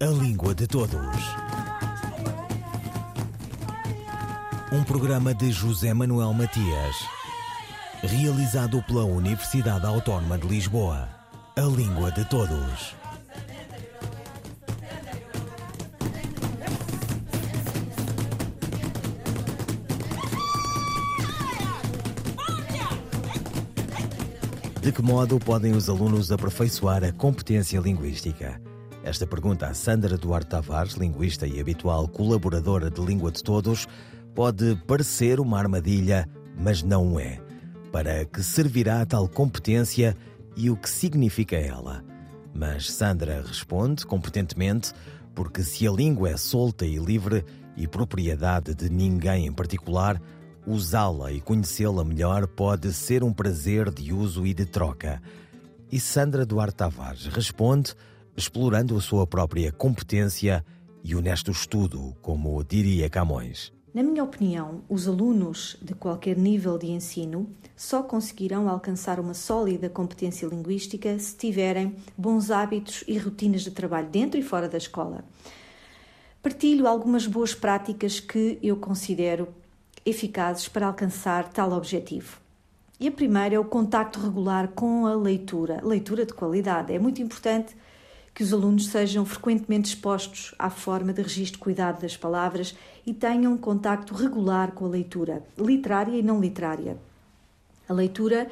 A Língua de Todos. Um programa de José Manuel Matias, realizado pela Universidade Autónoma de Lisboa. A Língua de Todos. De que modo podem os alunos aperfeiçoar a competência linguística? Esta pergunta a Sandra Duarte Tavares, linguista e habitual colaboradora de Língua de Todos, pode parecer uma armadilha, mas não é. Para que servirá tal competência e o que significa ela? Mas Sandra responde competentemente, porque se a língua é solta e livre e propriedade de ninguém em particular, usá-la e conhecê-la melhor pode ser um prazer de uso e de troca. E Sandra Duarte Tavares responde explorando a sua própria competência e honesto estudo, como diria Camões. Na minha opinião, os alunos de qualquer nível de ensino só conseguirão alcançar uma sólida competência linguística se tiverem bons hábitos e rotinas de trabalho dentro e fora da escola. Partilho algumas boas práticas que eu considero eficazes para alcançar tal objetivo. E a primeira é o contacto regular com a leitura, leitura de qualidade. É muito importante que os alunos sejam frequentemente expostos à forma de registro cuidado das palavras e tenham um contacto regular com a leitura, literária e não literária. A leitura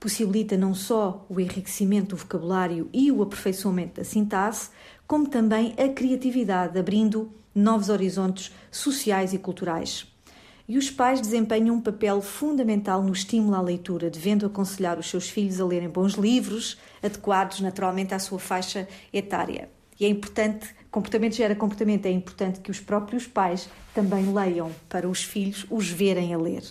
possibilita não só o enriquecimento do vocabulário e o aperfeiçoamento da sintaxe, como também a criatividade, abrindo novos horizontes sociais e culturais e os pais desempenham um papel fundamental no estímulo à leitura, devendo aconselhar os seus filhos a lerem bons livros, adequados naturalmente à sua faixa etária. E é importante, comportamento gera comportamento, é importante que os próprios pais também leiam para os filhos os verem a ler.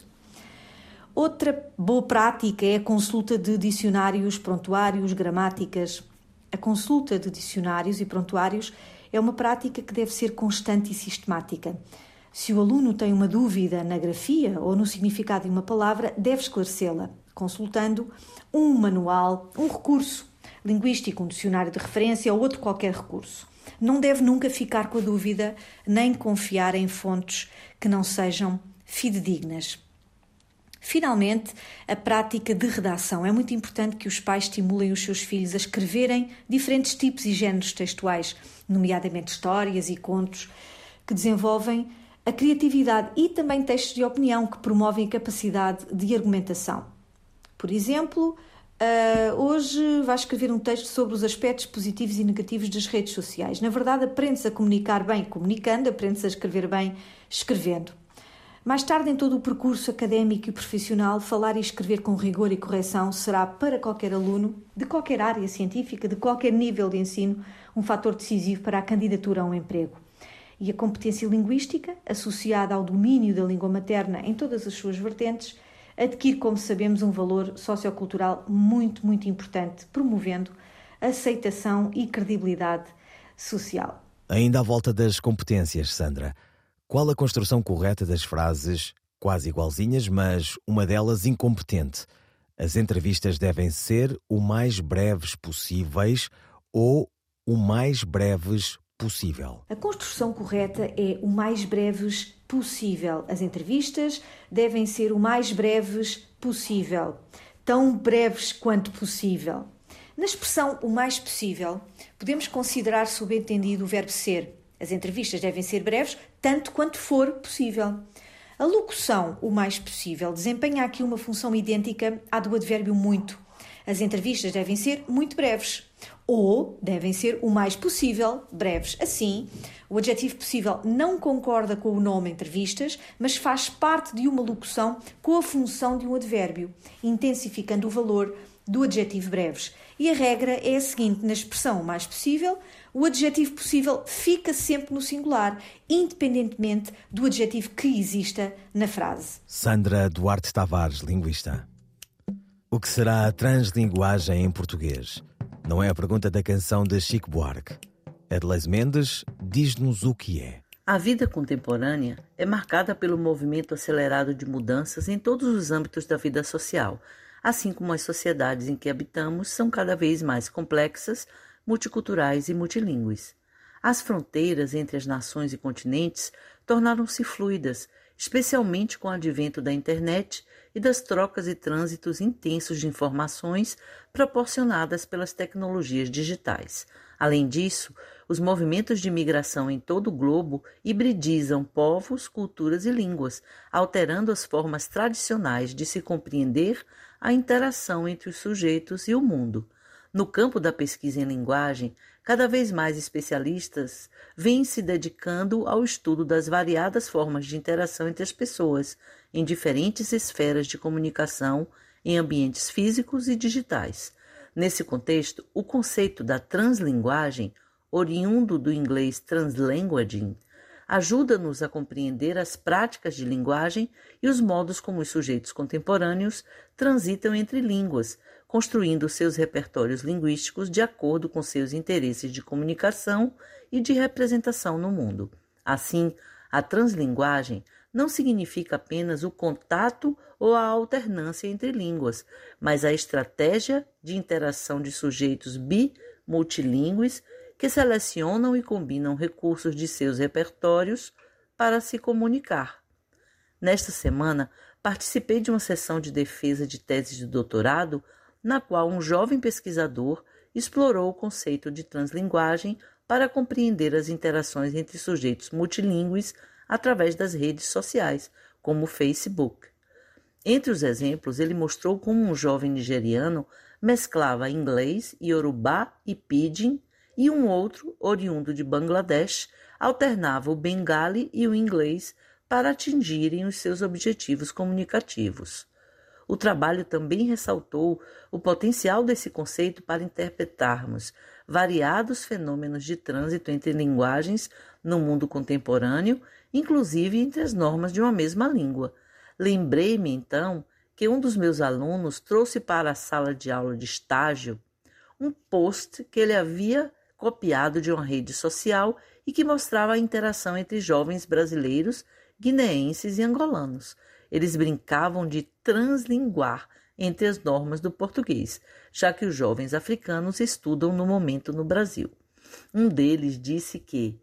Outra boa prática é a consulta de dicionários, prontuários, gramáticas. A consulta de dicionários e prontuários é uma prática que deve ser constante e sistemática. Se o aluno tem uma dúvida na grafia ou no significado de uma palavra, deve esclarecê-la, consultando um manual, um recurso linguístico, um dicionário de referência ou outro qualquer recurso. Não deve nunca ficar com a dúvida nem confiar em fontes que não sejam fidedignas. Finalmente, a prática de redação. É muito importante que os pais estimulem os seus filhos a escreverem diferentes tipos e géneros textuais, nomeadamente histórias e contos, que desenvolvem a criatividade e também textos de opinião que promovem a capacidade de argumentação. Por exemplo, uh, hoje vais escrever um texto sobre os aspectos positivos e negativos das redes sociais. Na verdade, aprendes a comunicar bem comunicando, aprendes a escrever bem escrevendo. Mais tarde, em todo o percurso académico e profissional, falar e escrever com rigor e correção será para qualquer aluno, de qualquer área científica, de qualquer nível de ensino, um fator decisivo para a candidatura a um emprego. E a competência linguística, associada ao domínio da língua materna em todas as suas vertentes, adquire, como sabemos, um valor sociocultural muito, muito importante, promovendo aceitação e credibilidade social. Ainda à volta das competências, Sandra, qual a construção correta das frases quase igualzinhas, mas uma delas incompetente? As entrevistas devem ser o mais breves possíveis ou o mais breves possível. A construção correta é o mais breves possível. As entrevistas devem ser o mais breves possível, tão breves quanto possível. Na expressão o mais possível, podemos considerar subentendido o verbo ser. As entrevistas devem ser breves, tanto quanto for possível. A locução, o mais possível, desempenha aqui uma função idêntica à do advérbio muito. As entrevistas devem ser muito breves ou devem ser o mais possível breves. Assim, o adjetivo possível não concorda com o nome entrevistas, mas faz parte de uma locução com a função de um advérbio, intensificando o valor do adjetivo breves. E a regra é a seguinte: na expressão mais possível, o adjetivo possível fica sempre no singular, independentemente do adjetivo que exista na frase. Sandra Duarte Tavares, linguista. O que será a translinguagem em português? Não é a pergunta da canção de Chico Buarque. Adelaide Mendes diz-nos o que é. A vida contemporânea é marcada pelo movimento acelerado de mudanças em todos os âmbitos da vida social, assim como as sociedades em que habitamos são cada vez mais complexas, multiculturais e multilingües. As fronteiras entre as nações e continentes tornaram-se fluidas, especialmente com o advento da internet e das trocas e trânsitos intensos de informações proporcionadas pelas tecnologias digitais. Além disso, os movimentos de migração em todo o globo hibridizam povos, culturas e línguas, alterando as formas tradicionais de se compreender a interação entre os sujeitos e o mundo. No campo da pesquisa em linguagem, cada vez mais especialistas vêm se dedicando ao estudo das variadas formas de interação entre as pessoas em diferentes esferas de comunicação em ambientes físicos e digitais. Nesse contexto, o conceito da translinguagem oriundo do inglês translanguaging, ajuda-nos a compreender as práticas de linguagem e os modos como os sujeitos contemporâneos transitam entre línguas, construindo seus repertórios linguísticos de acordo com seus interesses de comunicação e de representação no mundo. Assim, a translinguagem não significa apenas o contato ou a alternância entre línguas, mas a estratégia de interação de sujeitos bi multilingües que selecionam e combinam recursos de seus repertórios para se comunicar. Nesta semana, participei de uma sessão de defesa de tese de doutorado na qual um jovem pesquisador explorou o conceito de translinguagem para compreender as interações entre sujeitos multilingües através das redes sociais, como o Facebook. Entre os exemplos, ele mostrou como um jovem nigeriano mesclava inglês, yorubá e pidgin e um outro, oriundo de Bangladesh, alternava o bengali e o inglês para atingirem os seus objetivos comunicativos. O trabalho também ressaltou o potencial desse conceito para interpretarmos variados fenômenos de trânsito entre linguagens no mundo contemporâneo, inclusive entre as normas de uma mesma língua. Lembrei-me, então, que um dos meus alunos trouxe para a sala de aula de estágio um post que ele havia copiado de uma rede social e que mostrava a interação entre jovens brasileiros, guineenses e angolanos. Eles brincavam de translinguar entre as normas do português, já que os jovens africanos estudam no momento no Brasil. Um deles disse que,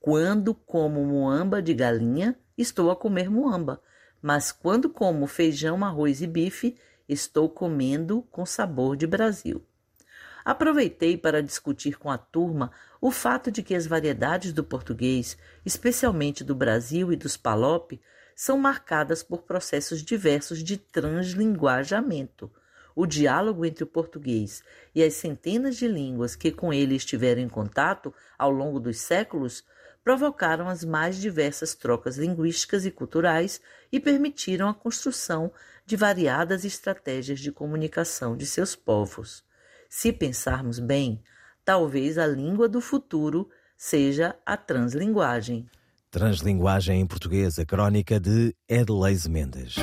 quando como muamba de galinha, estou a comer muamba, mas quando como feijão, arroz e bife, estou comendo com sabor de Brasil. Aproveitei para discutir com a turma o fato de que as variedades do português, especialmente do Brasil e dos Palop, são marcadas por processos diversos de translinguajamento. O diálogo entre o português e as centenas de línguas que com ele estiveram em contato ao longo dos séculos provocaram as mais diversas trocas linguísticas e culturais e permitiram a construção de variadas estratégias de comunicação de seus povos. Se pensarmos bem, talvez a língua do futuro seja a translinguagem. Translinguagem em português, a crónica de Edleise Mendes.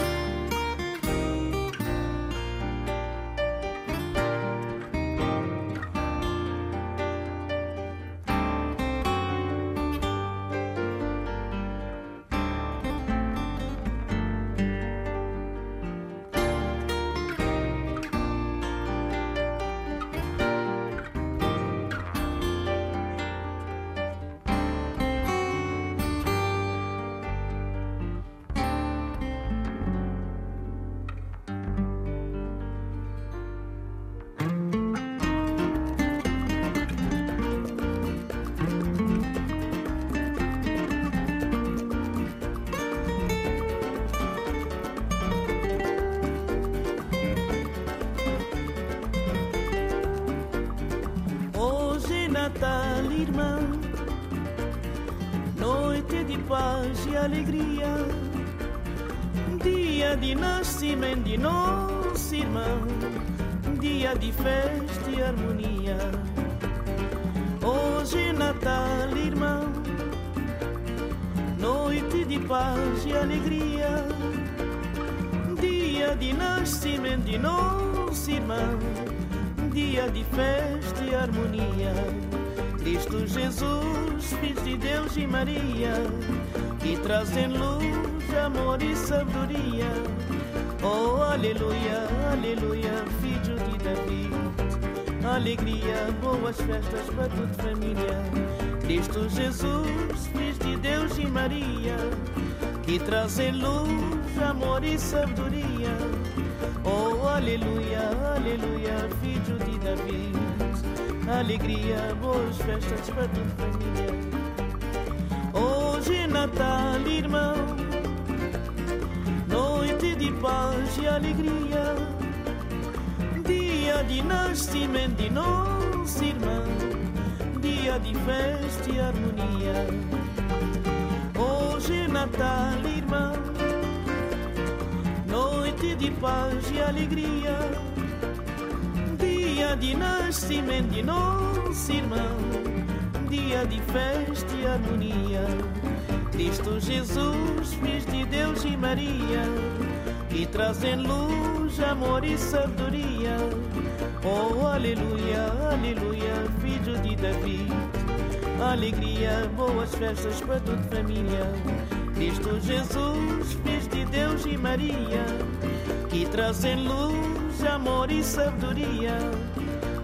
Paz e alegria, dia de nascimento de nosso irmão, dia de festa e harmonia. Hoje Natal, irmão, noite de paz e alegria, dia de nascimento de nosso irmão, dia de festa e harmonia. Cristo Jesus, Filho de Deus e Maria, que trazem luz, amor e sabedoria. Oh, aleluia, aleluia, filho de Davi. alegria, boas festas para toda família. Cristo Jesus, Filho de Deus e Maria, que trazem luz, amor e sabedoria. Oh, aleluia, aleluia, filho de Davi. Alegria, boas festas para toda família. Hoje é Natal, irmão, noite de paz e alegria dia de nascimento de nosso irmão, dia de festa e harmonia. Hoje é Natal, irmão, noite de paz e alegria. Dia de nascimento de nosso irmão, dia de festa e harmonia. Cristo Jesus, Filho de Deus e Maria, que trazem luz, amor e sabedoria Oh, aleluia, aleluia, filho de Davi. Alegria, boas festas para toda família. Cristo Jesus, Filho de Deus e Maria, que trazem luz, amor e sabedoria.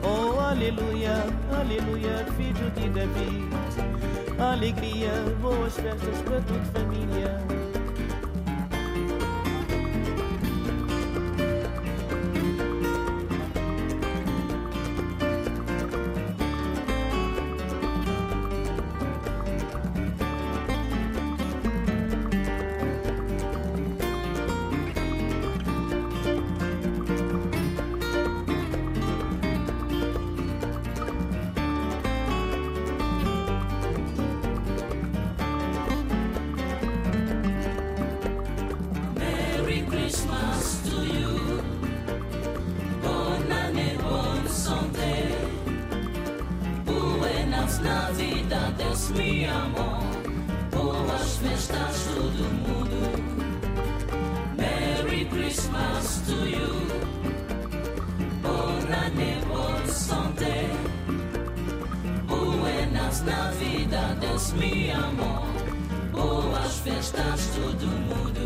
Oh, aleluia, aleluia, filho de Davi. Alegria, boas festas para toda família. Festas todo mundo.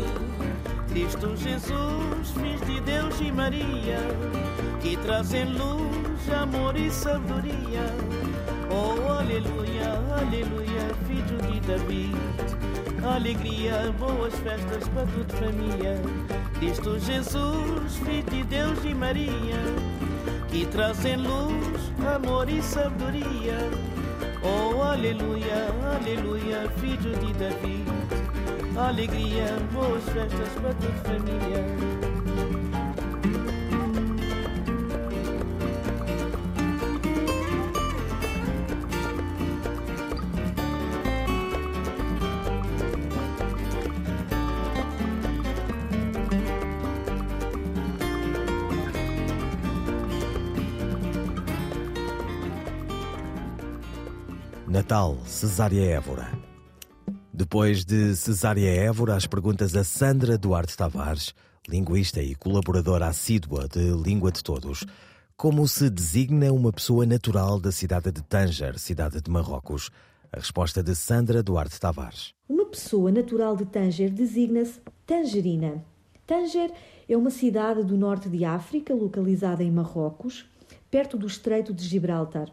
Cristo Jesus, Filho de Deus e Maria, que trazem luz, amor e sabedoria. Oh, aleluia, aleluia, filho de Davi. Alegria, boas festas para toda família. Cristo Jesus, Filho de Deus e Maria, que trazem luz, amor e sabedoria. Oh, aleluia, aleluia, filho de Davi. Alegria, boas festas para toda família. Natal, Cesária Évora. Depois de Cesária Évora, as perguntas a Sandra Duarte Tavares, linguista e colaboradora assídua de Língua de Todos. Como se designa uma pessoa natural da cidade de Tanger, cidade de Marrocos? A resposta de Sandra Duarte Tavares. Uma pessoa natural de Tanger designa-se Tangerina. Tanger é uma cidade do norte de África, localizada em Marrocos, perto do Estreito de Gibraltar.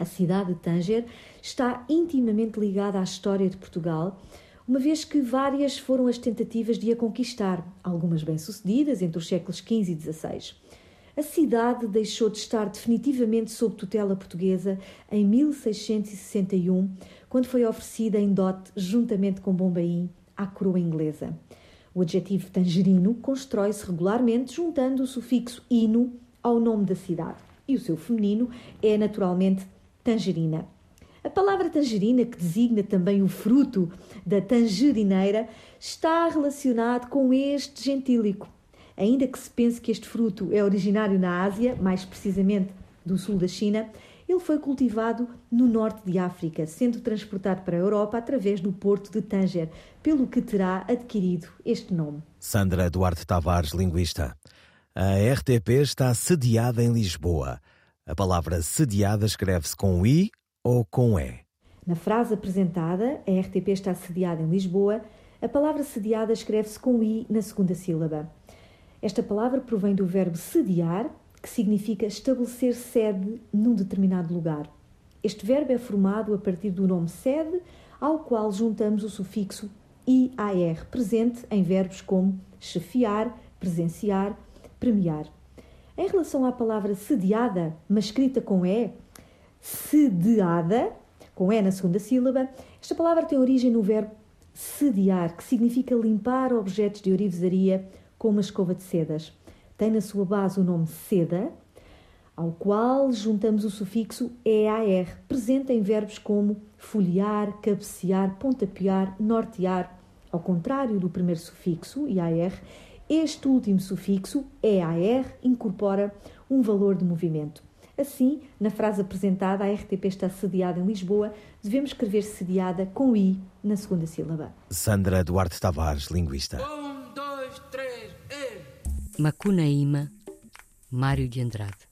A cidade de Tanger está intimamente ligada à história de Portugal, uma vez que várias foram as tentativas de a conquistar, algumas bem-sucedidas entre os séculos XV e XVI. A cidade deixou de estar definitivamente sob tutela portuguesa em 1661, quando foi oferecida em dote, juntamente com Bombaim, à coroa inglesa. O adjetivo tangerino constrói-se regularmente juntando o sufixo ino ao nome da cidade, e o seu feminino é naturalmente tangerina. A palavra tangerina, que designa também o fruto da tangerineira, está relacionado com este gentílico. Ainda que se pense que este fruto é originário na Ásia, mais precisamente do sul da China, ele foi cultivado no norte de África, sendo transportado para a Europa através do porto de Tanger, pelo que terá adquirido este nome. Sandra Duarte Tavares, linguista. A RTP está sediada em Lisboa. A palavra sediada escreve-se com I ou com E? Na frase apresentada, a RTP está sediada em Lisboa, a palavra sediada escreve-se com I na segunda sílaba. Esta palavra provém do verbo sediar, que significa estabelecer sede num determinado lugar. Este verbo é formado a partir do nome sede, ao qual juntamos o sufixo IAR, presente em verbos como chefiar, presenciar, premiar. Em relação à palavra sediada, mas escrita com E, sedeada, com E na segunda sílaba, esta palavra tem origem no verbo sediar, que significa limpar objetos de orivesaria com uma escova de sedas. Tem na sua base o nome seda, ao qual juntamos o sufixo EAR, presente em verbos como folhear, cabecear, pontapear, nortear. Ao contrário do primeiro sufixo, IAR, este último sufixo, EAR, incorpora um valor de movimento. Assim, na frase apresentada, a RTP está sediada em Lisboa, devemos escrever sediada com I na segunda sílaba. Sandra Duarte Tavares, linguista. Um, dois, três, e... Macunaíma, Mário de Andrade.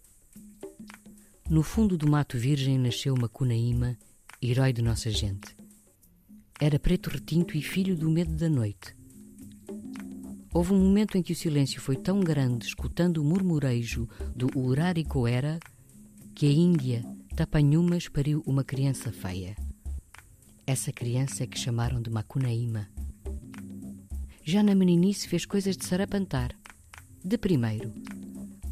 No fundo do mato virgem nasceu Macunaíma, herói de nossa gente. Era preto retinto e filho do medo da noite. Houve um momento em que o silêncio foi tão grande, escutando o murmurejo do Uraricoera, que a Índia, Tapanhumas, pariu uma criança feia. Essa criança que chamaram de Macunaíma. Já na meninice fez coisas de sarapantar. De primeiro,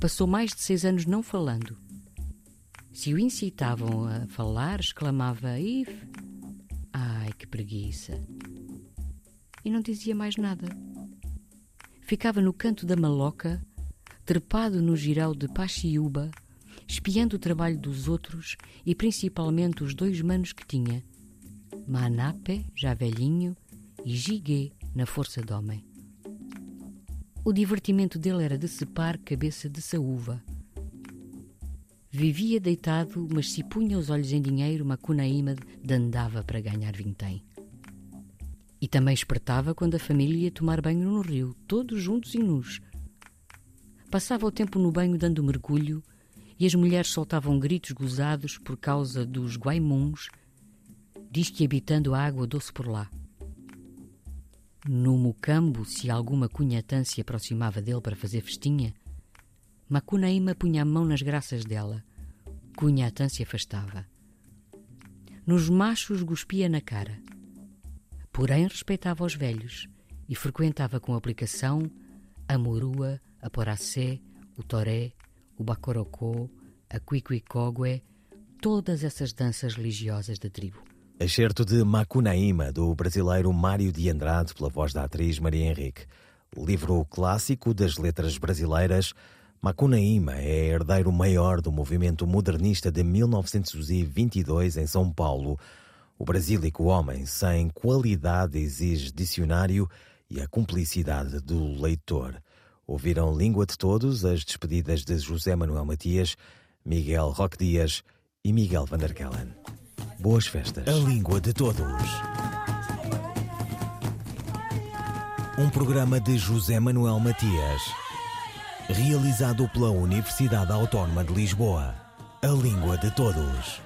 passou mais de seis anos não falando se o incitavam a falar, exclamava If. Ai, que preguiça! E não dizia mais nada. Ficava no canto da maloca, trepado no giral de Pachiúba, espiando o trabalho dos outros e principalmente os dois manos que tinha, Manape, já velhinho, e Giguê, na força de homem. O divertimento dele era decepar cabeça de saúva Vivia deitado, mas se punha os olhos em dinheiro, Macunaíma dandava para ganhar vintém. E também espertava quando a família ia tomar banho no rio, todos juntos e nus. Passava o tempo no banho dando mergulho e as mulheres soltavam gritos gozados por causa dos guaimuns, diz que habitando a água doce por lá. No mocambo, se alguma cunhatã se aproximava dele para fazer festinha, Macunaíma punha a mão nas graças dela. Cunhatã se afastava. Nos machos cuspia na cara. Porém respeitava os velhos e frequentava com aplicação a morua, a poracé, o toré, o bacorocó, a cuicuicógue, todas essas danças religiosas da tribo. Excerto de Macunaíma, do brasileiro Mário de Andrade, pela voz da atriz Maria Henrique. Livro clássico das letras brasileiras, Macunaíma é herdeiro maior do movimento modernista de 1922 em São Paulo. O brasílico homem sem qualidade exige dicionário e a cumplicidade do leitor. Ouviram Língua de Todos as despedidas de José Manuel Matias, Miguel Roque Dias e Miguel van der Kellen. Boas festas. A Língua de Todos. Um programa de José Manuel Matias realizado pela Universidade Autónoma de Lisboa. A língua de todos.